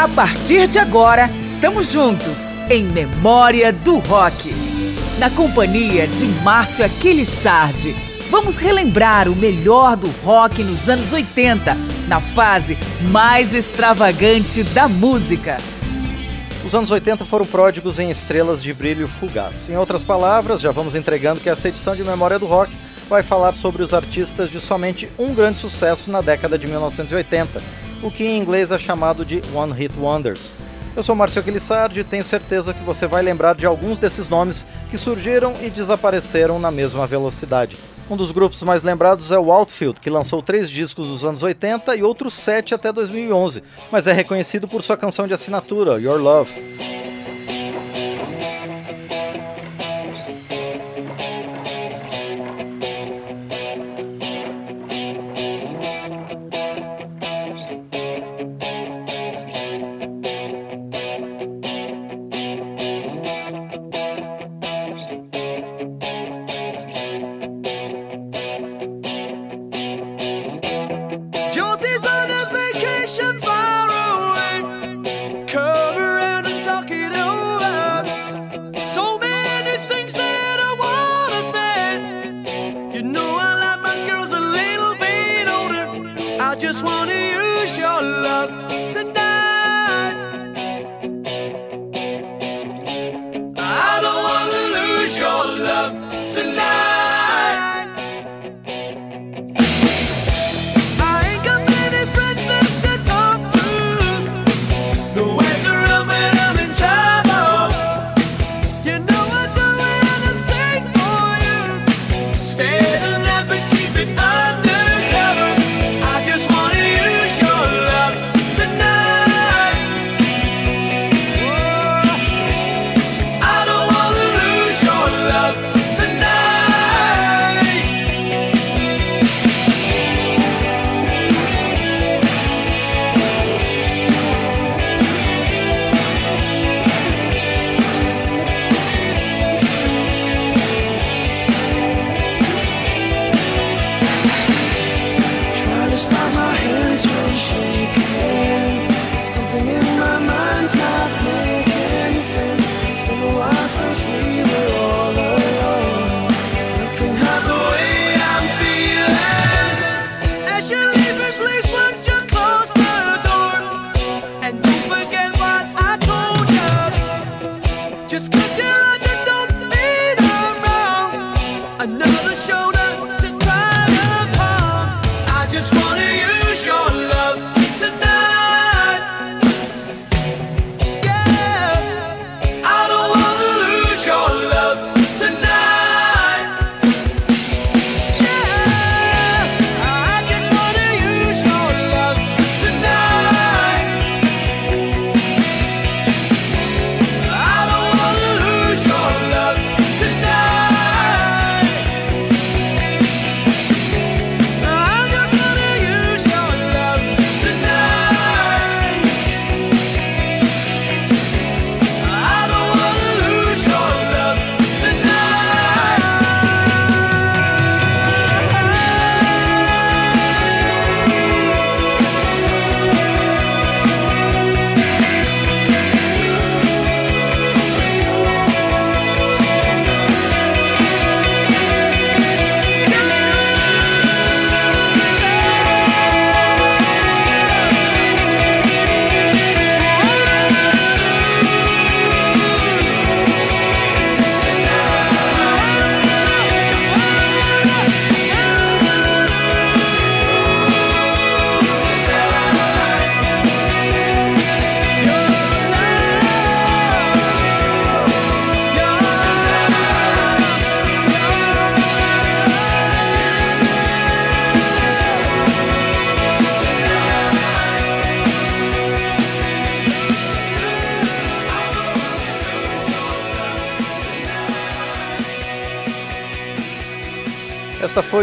A partir de agora, estamos juntos em Memória do Rock. Na companhia de Márcio Aquiles Sardi, vamos relembrar o melhor do rock nos anos 80, na fase mais extravagante da música. Os anos 80 foram pródigos em estrelas de brilho fugaz. Em outras palavras, já vamos entregando que esta edição de Memória do Rock vai falar sobre os artistas de somente um grande sucesso na década de 1980, o que em inglês é chamado de One Hit Wonders. Eu sou Marcelo Aquilissardi e tenho certeza que você vai lembrar de alguns desses nomes que surgiram e desapareceram na mesma velocidade. Um dos grupos mais lembrados é o Outfield, que lançou três discos dos anos 80 e outros sete até 2011, mas é reconhecido por sua canção de assinatura, Your Love.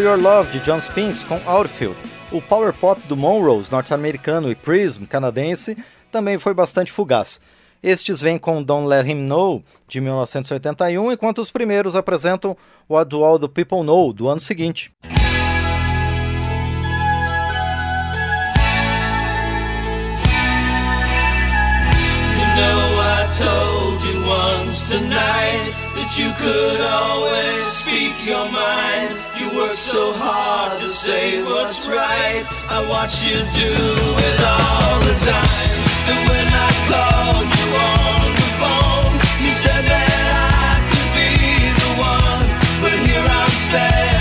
Your Love de John Spinks com Outfield. O power pop do Monrose, norte-americano, e Prism, canadense, também foi bastante fugaz. Estes vêm com Don't Let Him Know, de 1981, enquanto os primeiros apresentam What Do All the People Know, do ano seguinte. tonight that you could always speak your mind. You work so hard to say what's right. I watch you do it all the time. And when I called you on the phone, you said that I could be the one. But here I'm standing.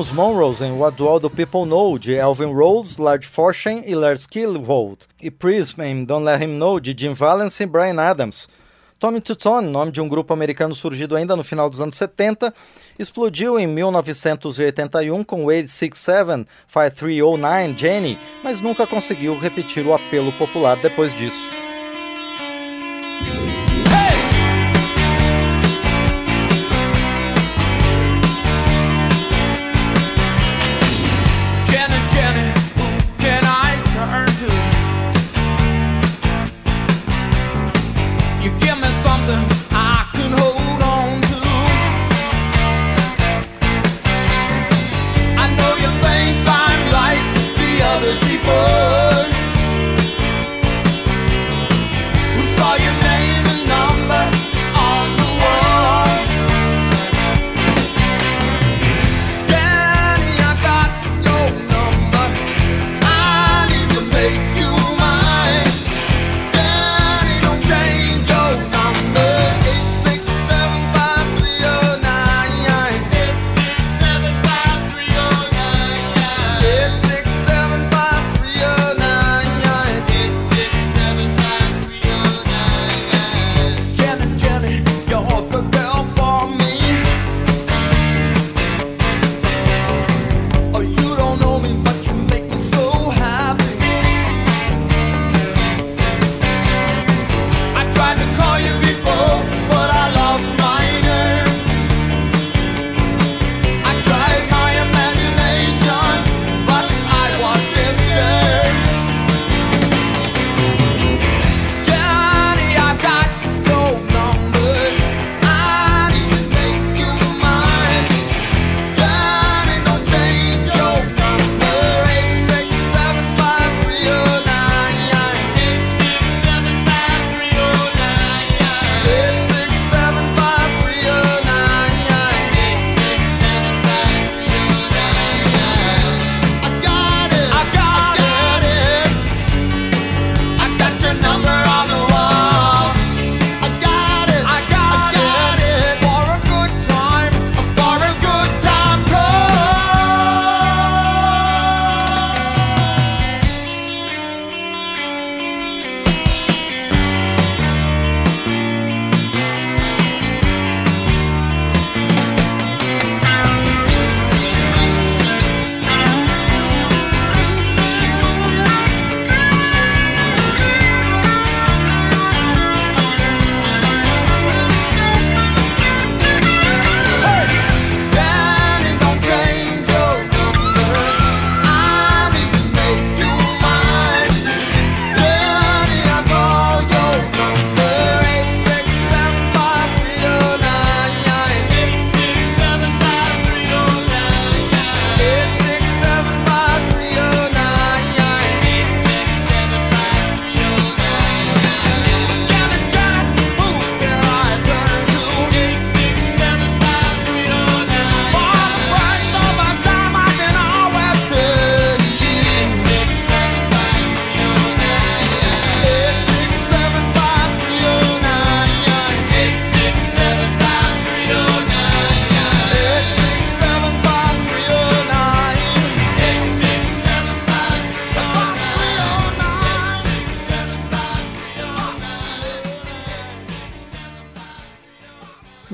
temos Monroes em What Do All the People Know, de Elvin Rhodes, Large Fortune e Lars Kilvold, e Prism em Don't Let Him Know, de Jim Valence e Brian Adams. Tommy Tutone, nome de um grupo americano surgido ainda no final dos anos 70, explodiu em 1981 com Wade 67, 5309 Jenny, mas nunca conseguiu repetir o apelo popular depois disso.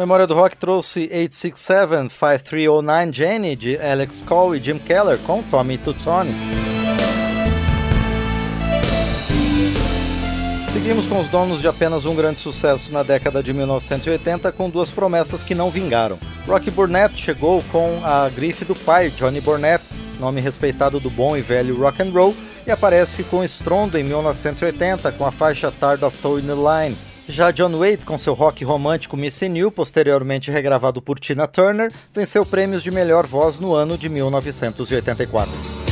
Memória do Rock trouxe 867, 5309 Jenny de Alex Cole e Jim Keller com Tommy Tutsoni. Seguimos com os donos de apenas um grande sucesso na década de 1980 com duas promessas que não vingaram. Rocky Burnett chegou com a grife do pai, Johnny Burnett, nome respeitado do bom e velho rock and roll, e aparece com estrondo em 1980 com a faixa Tard of Towing the Line. Já John Wade, com seu rock romântico Missy New, posteriormente regravado por Tina Turner, venceu prêmios de melhor voz no ano de 1984.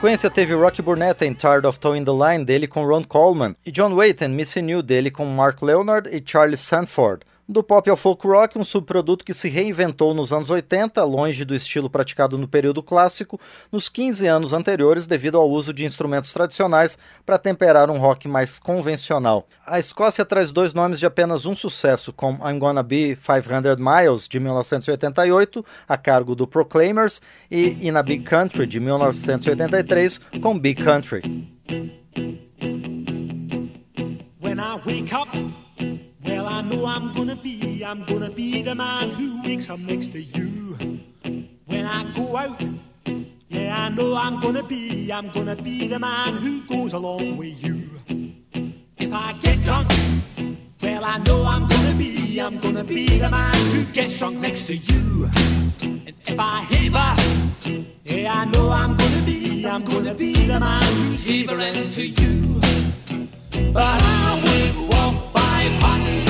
Sequência teve Rocky Burnett em Tired of Towing the Line dele com Ron Coleman e John Waite em Missing You dele com Mark Leonard e Charlie Sanford. Do pop ao folk rock, um subproduto que se reinventou nos anos 80, longe do estilo praticado no período clássico, nos 15 anos anteriores devido ao uso de instrumentos tradicionais para temperar um rock mais convencional. A Escócia traz dois nomes de apenas um sucesso, com I'm Gonna Be 500 Miles, de 1988, a cargo do Proclaimers, e In a Big Country, de 1983, com Big Country. When I wake up, I'm gonna be, I'm gonna be the man who wakes up next to you. When I go out, yeah, I know I'm gonna be, I'm gonna be the man who goes along with you. If I get drunk, well, I know I'm gonna be, I'm gonna be the man who gets drunk next to you. And if I heaver, yeah, I know I'm gonna be, I'm gonna be the man who's heavering to you. But I will walk 500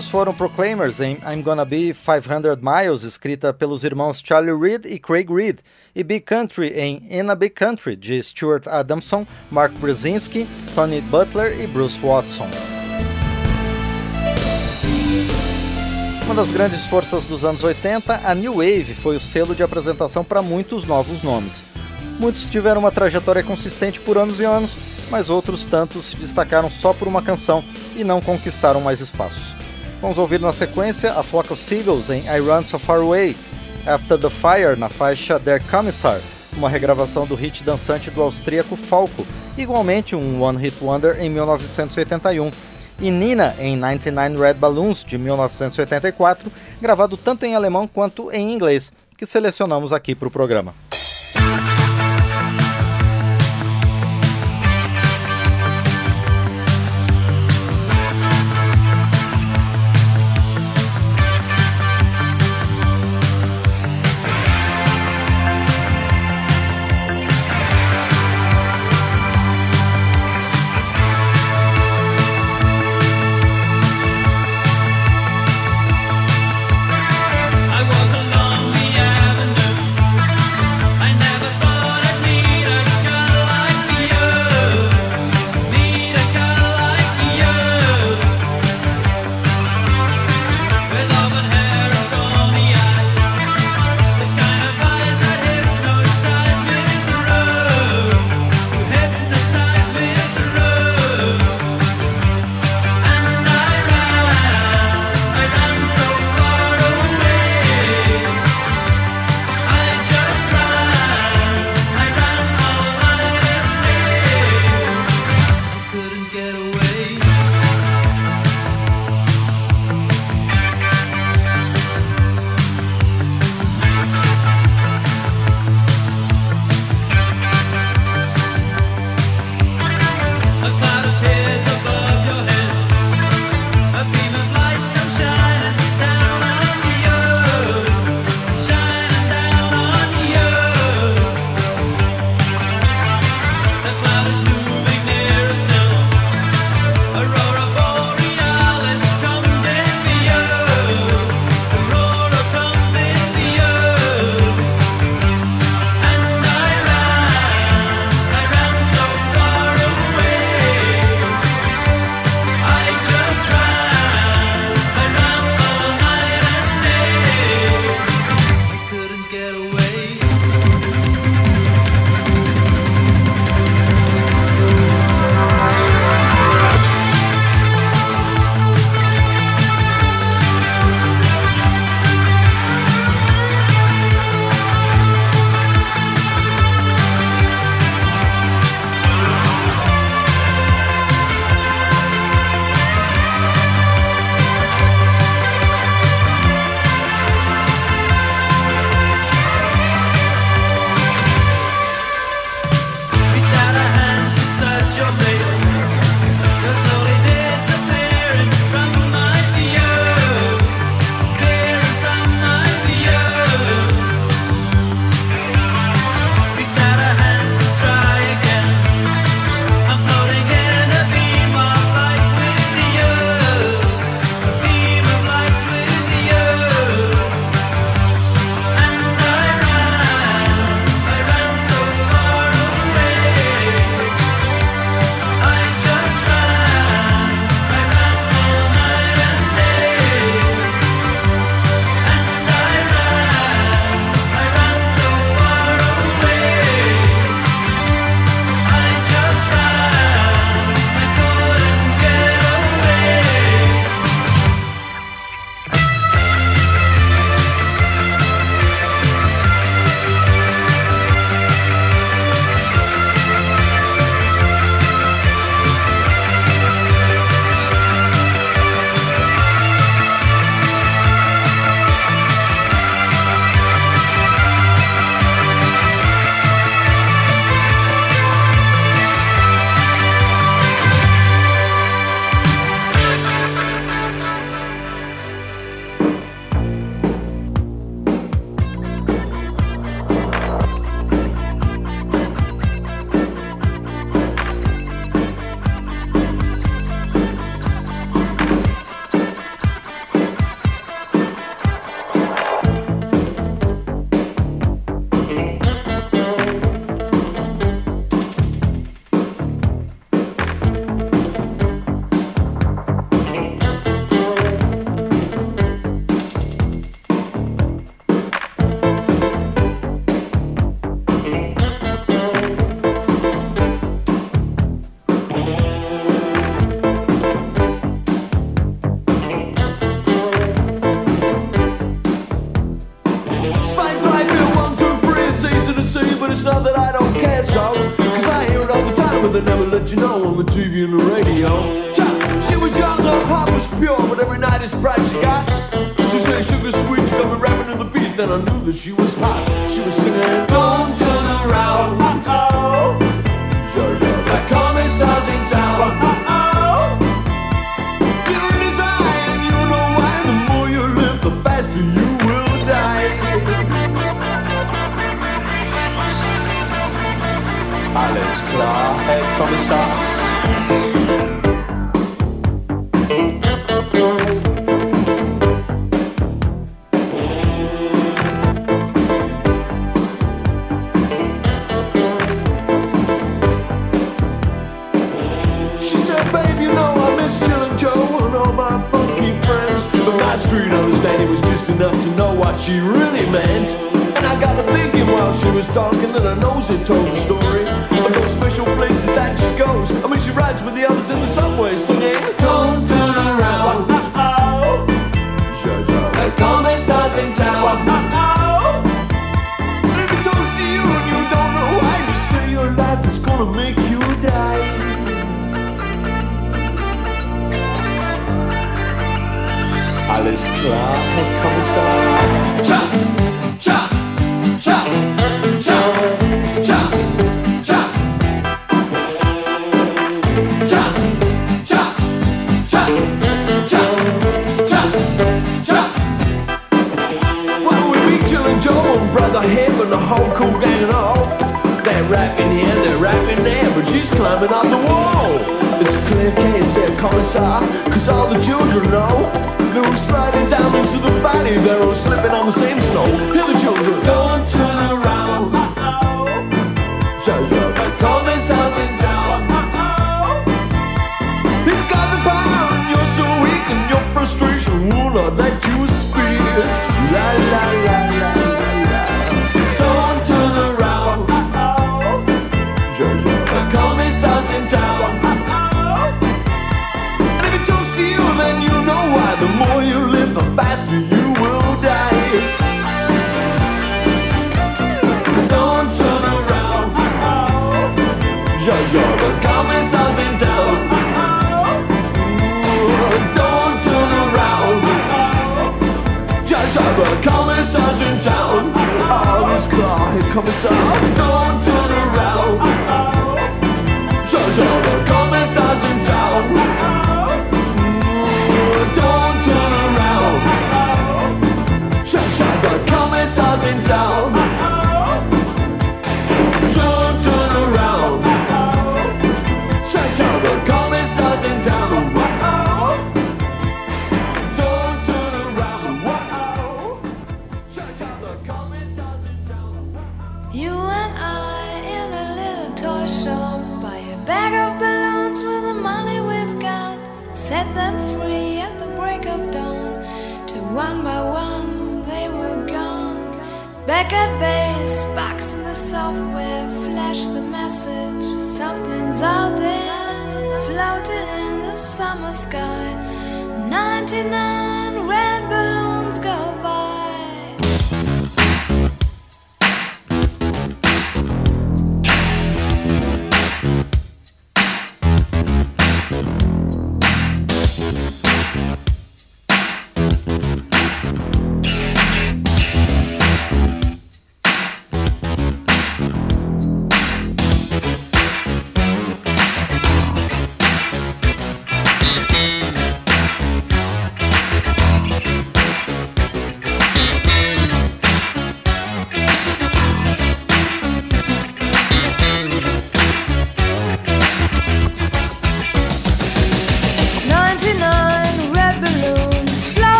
Estes foram Proclaimers em I'm Gonna Be 500 Miles, escrita pelos irmãos Charlie Reed e Craig Reed, e Big Country em In a Big Country, de Stuart Adamson, Mark Brzezinski, Tony Butler e Bruce Watson. Uma das grandes forças dos anos 80, a New Wave foi o selo de apresentação para muitos novos nomes. Muitos tiveram uma trajetória consistente por anos e anos, mas outros tantos se destacaram só por uma canção e não conquistaram mais espaços. Vamos ouvir na sequência a Flock of Seagulls em I Run So Far Away, After the Fire na faixa Der Commissar, uma regravação do hit dançante do austríaco Falco, igualmente um One Hit Wonder em 1981, e Nina em 99 Red Balloons de 1984, gravado tanto em alemão quanto em inglês, que selecionamos aqui para o programa. She was singing, Don't turn around. that found myself in doubt. Don't turn around. Judge, I will calm myself in doubt. Don't turn around. Judge, I will calm. Don't turn around. Judge, I will calm. in the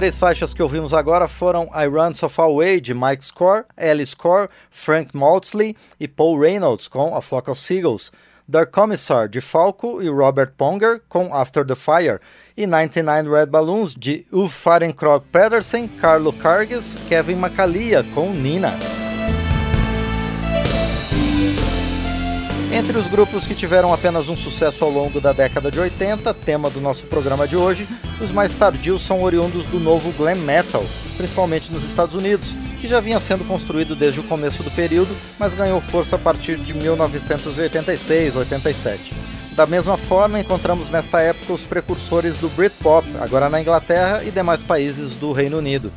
três faixas que ouvimos agora foram I Run So Far Away, de Mike Score, Ellie Score, Frank Maltzley e Paul Reynolds, com A Flock of Seagulls, The Commissar, de Falco e Robert Ponger, com After the Fire, e 99 Red Balloons, de Uwe Fahrenkrog Pedersen, Carlo Carges, Kevin Macalia, com Nina. Entre os grupos que tiveram apenas um sucesso ao longo da década de 80, tema do nosso programa de hoje, os mais tardios são oriundos do novo glam metal, principalmente nos Estados Unidos, que já vinha sendo construído desde o começo do período, mas ganhou força a partir de 1986-87. Da mesma forma, encontramos nesta época os precursores do Britpop, agora na Inglaterra e demais países do Reino Unido.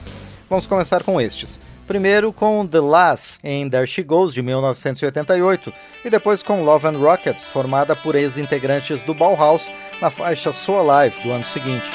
Vamos começar com estes. Primeiro com The Lass, em There She Goes, de 1988, e depois com Love and Rockets, formada por ex-integrantes do Bauhaus, na faixa So Alive, do ano seguinte.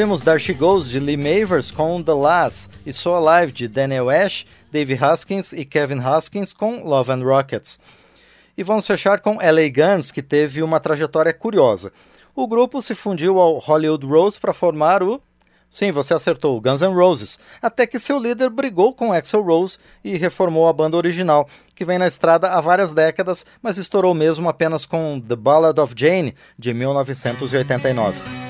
Ouvimos She Goes de Lee Mavers com The Lass e So Alive de Daniel Ash, Dave Haskins e Kevin Haskins com Love and Rockets. E vamos fechar com LA Guns, que teve uma trajetória curiosa. O grupo se fundiu ao Hollywood Rose para formar o. Sim, você acertou, Guns N' Roses, até que seu líder brigou com Axl Rose e reformou a banda original, que vem na estrada há várias décadas, mas estourou mesmo apenas com The Ballad of Jane, de 1989.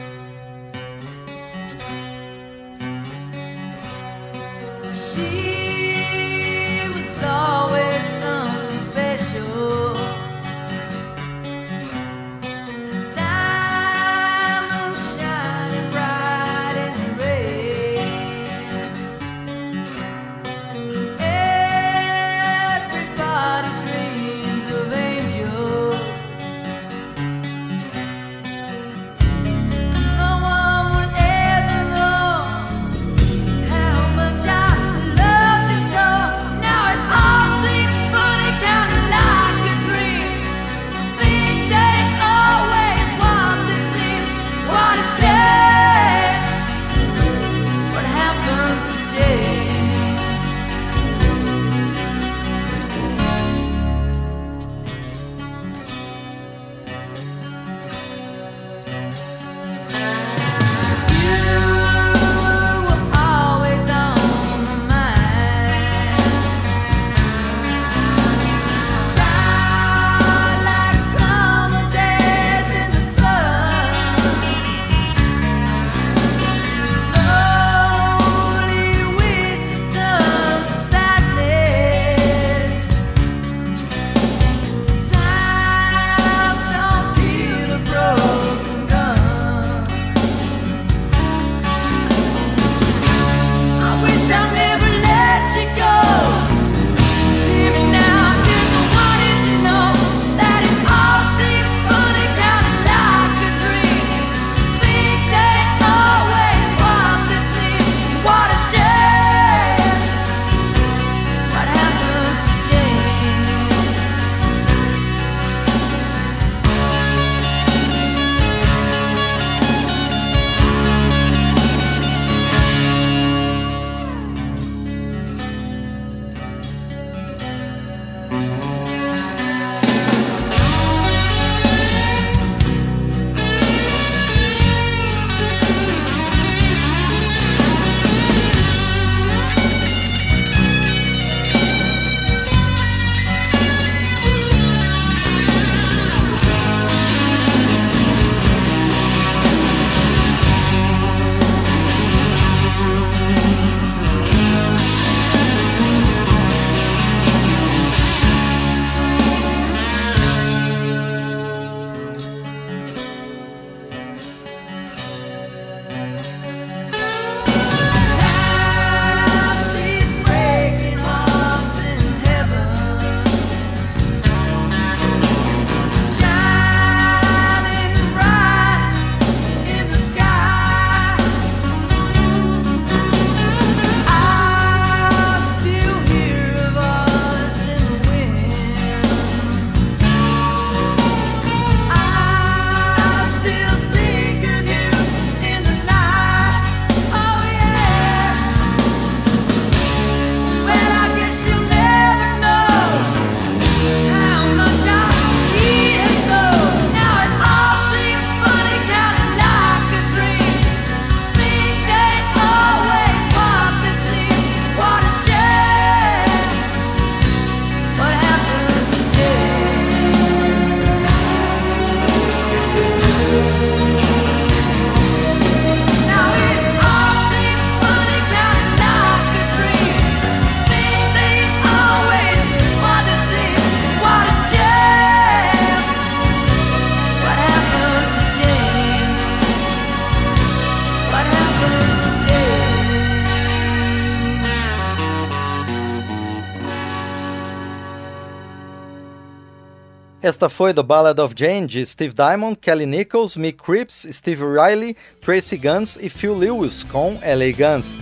Esta foi The Ballad of Jane de Steve Diamond, Kelly Nichols, Mick Cripps, Steve Riley, Tracy Guns e Phil Lewis com LA Guns.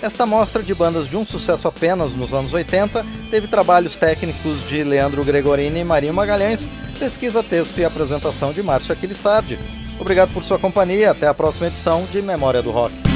Esta amostra de bandas de um sucesso apenas nos anos 80 teve trabalhos técnicos de Leandro Gregorini e Marinho Magalhães, pesquisa, texto e apresentação de Márcio Aquilissardi. Obrigado por sua companhia, até a próxima edição de Memória do Rock.